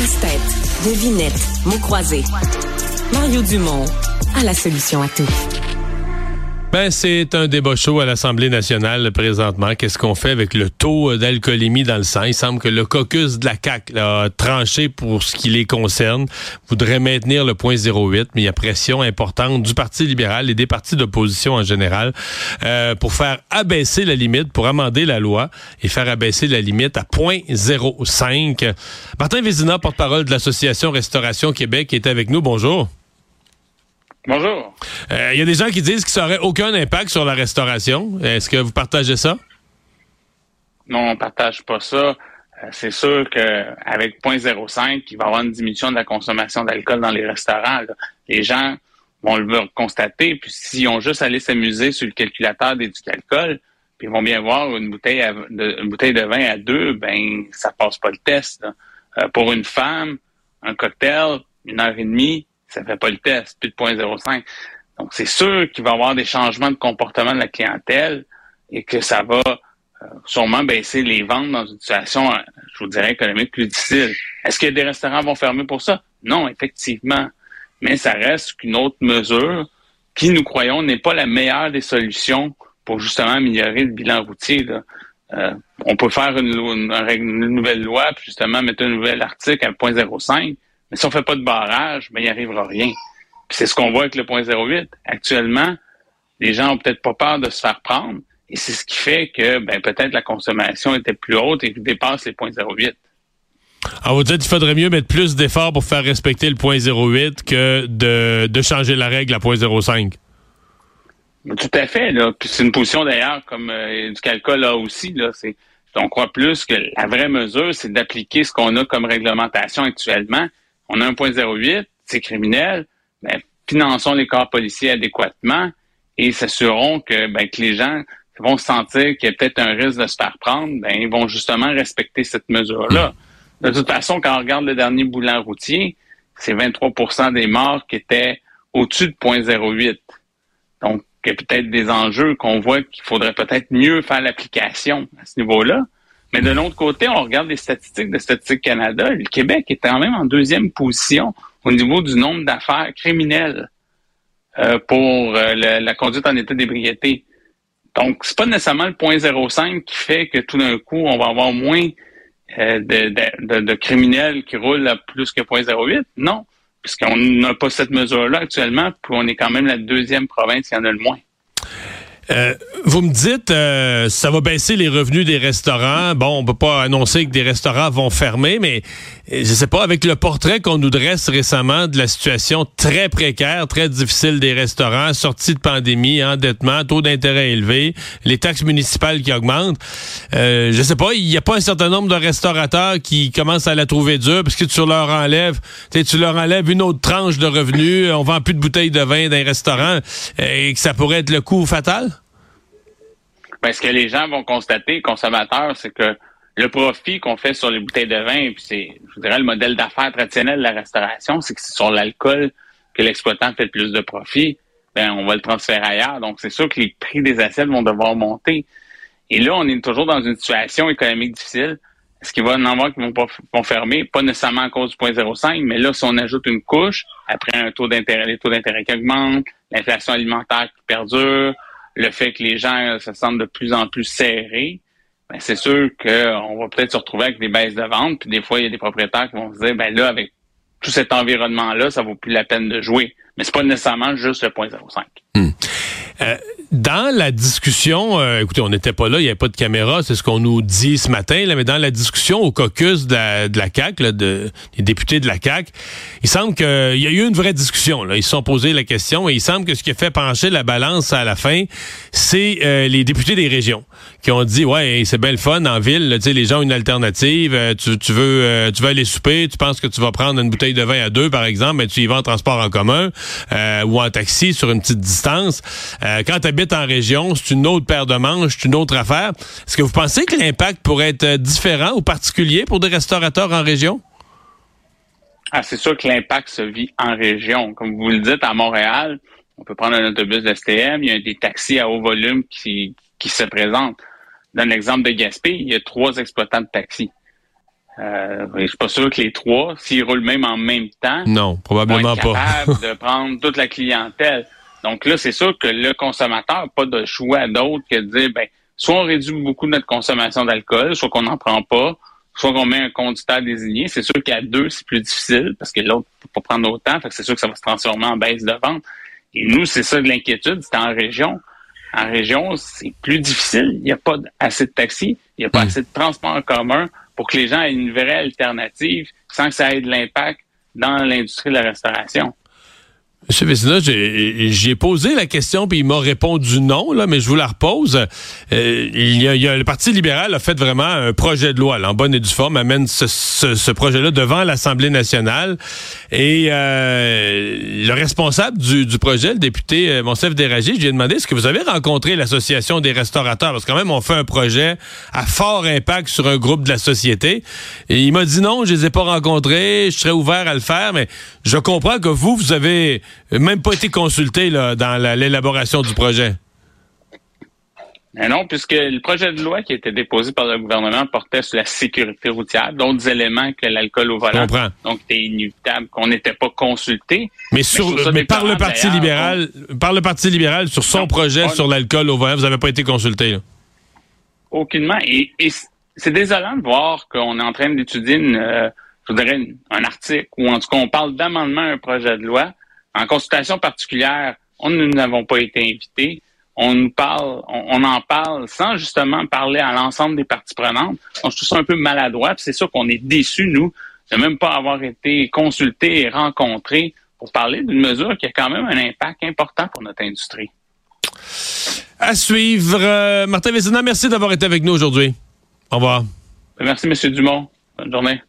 Casse-tête, devinette, mots croisés. Mario Dumont a la solution à tout. Ben, c'est un débat chaud à l'Assemblée nationale présentement. Qu'est-ce qu'on fait avec le taux d'alcoolémie dans le sang? Il semble que le caucus de la CAQ a tranché pour ce qui les concerne, voudrait maintenir le point 08, mais il y a pression importante du Parti libéral et des partis d'opposition en général euh, pour faire abaisser la limite, pour amender la loi et faire abaisser la limite à point 05. Martin Vézina, porte-parole de l'Association Restauration Québec, est avec nous. Bonjour. Bonjour. Il euh, y a des gens qui disent que ça n'aurait aucun impact sur la restauration. Est-ce que vous partagez ça? Non, on ne partage pas ça. Euh, c'est sûr qu'avec 0.05, il va y avoir une diminution de la consommation d'alcool dans les restaurants. Les gens vont le constater, puis s'ils ont juste allé s'amuser sur le calculateur d'éduc-alcool, puis ils vont bien voir une bouteille, de, bouteille de vin à deux, ben ça passe pas le test. Euh, pour une femme, un cocktail, une heure et demie, ça fait pas le test, plus de 0.05. Donc, c'est sûr qu'il va y avoir des changements de comportement de la clientèle et que ça va euh, sûrement baisser les ventes dans une situation, euh, je vous dirais, économique plus difficile. Est-ce que des restaurants vont fermer pour ça? Non, effectivement. Mais ça reste qu'une autre mesure qui, nous croyons, n'est pas la meilleure des solutions pour justement améliorer le bilan routier. Euh, on peut faire une, une, nouvelle loi, puis justement mettre un nouvel article à 0.05, mais si on fait pas de barrage, ben, il n'y arrivera rien. c'est ce qu'on voit avec le point 08. Actuellement, les gens ont peut-être pas peur de se faire prendre. Et c'est ce qui fait que ben, peut-être la consommation était plus haute et dépasse les points 08. Alors, vous dites qu'il faudrait mieux mettre plus d'efforts pour faire respecter le point 08 que de, de changer la règle à point 05. Tout à fait. Là. c'est une position d'ailleurs comme euh, du calcul là aussi. Là. C'est, on croit plus que la vraie mesure, c'est d'appliquer ce qu'on a comme réglementation actuellement on a un point 08, c'est criminel, ben, finançons les corps policiers adéquatement et s'assurons que, ben, que les gens vont sentir qu'il y a peut-être un risque de se faire prendre, ben, ils vont justement respecter cette mesure-là. De toute façon, quand on regarde le dernier boulin routier, c'est 23% des morts qui étaient au-dessus de 0.08. Donc, il y a peut-être des enjeux qu'on voit qu'il faudrait peut-être mieux faire l'application à ce niveau-là. Mais de l'autre côté, on regarde les statistiques de Statistique Canada. Le Québec est quand même en deuxième position au niveau du nombre d'affaires criminelles euh, pour euh, la, conduite en état d'ébriété. Donc, c'est pas nécessairement le point 0,5 qui fait que tout d'un coup, on va avoir moins euh, de, criminels qui roulent à plus que 0,08. Non, puisqu'on n'a pas cette mesure-là actuellement, puis on est quand même la deuxième province qui en a le moins. Euh, vous me dites, euh, ça va baisser les revenus des restaurants. Bon, on peut pas annoncer que des restaurants vont fermer, mais je sais pas, avec le portrait qu'on nous dresse récemment de la situation très précaire, très difficile des restaurants, sortie de pandémie, endettement, taux d'intérêt élevé, les taxes municipales qui augmentent. Euh, je sais pas, il y a pas un certain nombre de restaurateurs qui commencent à la trouver dure parce que tu leur enlèves, tu leur enlèves une autre tranche de revenus, on vend plus de bouteilles de vin dans les restaurants et que ça pourrait être le coup fatal? ben, ce que les gens vont constater, consommateurs, c'est que le profit qu'on fait sur les bouteilles de vin, puis c'est, je dirais, le modèle d'affaires traditionnel de la restauration, c'est que c'est sur l'alcool que l'exploitant fait le plus de profit. Ben, on va le transférer ailleurs. Donc, c'est sûr que les prix des assiettes vont devoir monter. Et là, on est toujours dans une situation économique difficile. Est-ce qu'il va en avoir qui vont, pas, vont fermer? Pas nécessairement à cause du 0.05, mais là, si on ajoute une couche, après un taux d'intérêt, les taux d'intérêt qui augmentent, l'inflation alimentaire qui perdure, le fait que les gens se sentent de plus en plus serrés, ben c'est sûr qu'on va peut-être se retrouver avec des baisses de vente. Puis des fois, il y a des propriétaires qui vont se dire, ben là, avec tout cet environnement-là, ça vaut plus la peine de jouer. Mais c'est pas nécessairement juste le point 0,5. Hmm. Euh, dans la discussion, euh, écoutez, on n'était pas là, il n'y avait pas de caméra, c'est ce qu'on nous dit ce matin, là, mais dans la discussion au caucus de la, de la CAQ, là, de, des députés de la CAQ, il semble qu'il y a eu une vraie discussion. Là. Ils se sont posés la question et il semble que ce qui a fait pencher la balance à la fin, c'est euh, les députés des régions qui ont dit, ouais, c'est bien le fun en ville, sais les gens ont une alternative, euh, tu, tu, veux tu veux aller souper, tu penses que tu vas prendre une bouteille de vin à deux, par exemple, mais tu y vas en transport en commun ou en taxi sur une petite distance. quand tu en région, c'est une autre paire de manches, c'est une autre affaire. Est-ce que vous pensez que l'impact pourrait être euh, différent ou particulier pour des restaurateurs en région? Ah, c'est sûr que l'impact se vit en région. Comme vous le dites, à Montréal, on peut prendre un autobus de STM, il y a des taxis à haut volume qui, qui se présentent. Dans l'exemple de Gaspé, il y a trois exploitants de taxis. Euh, je suis pas sûr que les trois, s'ils roulent même en même temps, non, probablement vont pas. de prendre toute la clientèle. Donc là, c'est sûr que le consommateur n'a pas de choix d'autre que de dire, ben, soit on réduit beaucoup notre consommation d'alcool, soit qu'on n'en prend pas, soit qu'on met un conducteur désigné. C'est sûr qu'à deux, c'est plus difficile parce que l'autre ne peut pas prendre autant. Fait que c'est sûr que ça va se transformer en baisse de vente. Et nous, c'est ça de l'inquiétude, c'est en région. En région, c'est plus difficile. Il n'y a pas assez de taxis, il n'y a pas hmm. assez de transports en commun pour que les gens aient une vraie alternative sans que ça ait de l'impact dans l'industrie de la restauration. Monsieur Vézina, j'ai posé la question puis il m'a répondu non, là, mais je vous la repose. Euh, il, y a, le Parti libéral a fait vraiment un projet de loi, là, en bonne et due forme, amène ce, projet-là devant l'Assemblée nationale. Et euh, le responsable du, projet, le député euh, Monsef Déragé, je lui ai demandé est-ce que vous avez rencontré l'Association des restaurateurs? Parce que quand même, on fait un projet à fort impact sur un groupe de la société. Et il m'a dit non, je les ai pas rencontrés, je serais ouvert à le faire, mais je comprends que vous, vous avez même pas été consulté là, dans l'élaboration du projet. Mais non, puisque le projet de loi qui a été déposé par le gouvernement portait sur la sécurité routière, d'autres éléments que l'alcool au volant. Donc, c'était inévitable qu'on n'était pas consulté. Mais, sur, mais, par le Parti libéral, par le Parti libéral, sur son projet sur l'alcool au volant, vous n'avez pas été consulté. Aucunement. Et, c'est désolant de voir qu'on est en train d'étudier euh, je dirais, un article, ou en tout cas, on parle d'amendement à un projet de loi, en consultation particulière, on, nous n'avons pas été invités. On nous parle, on, en parle sans justement parler à l'ensemble des parties prenantes. Donc, je trouve ça un peu maladroit. C'est sûr qu'on est déçus, nous, de même pas avoir été consultés et rencontrés pour parler d'une mesure qui a quand même un impact important pour notre industrie. À suivre. Euh, Martin Vézina, merci d'avoir été avec nous aujourd'hui. Au revoir. Merci, M. Dumont. Bonne journée.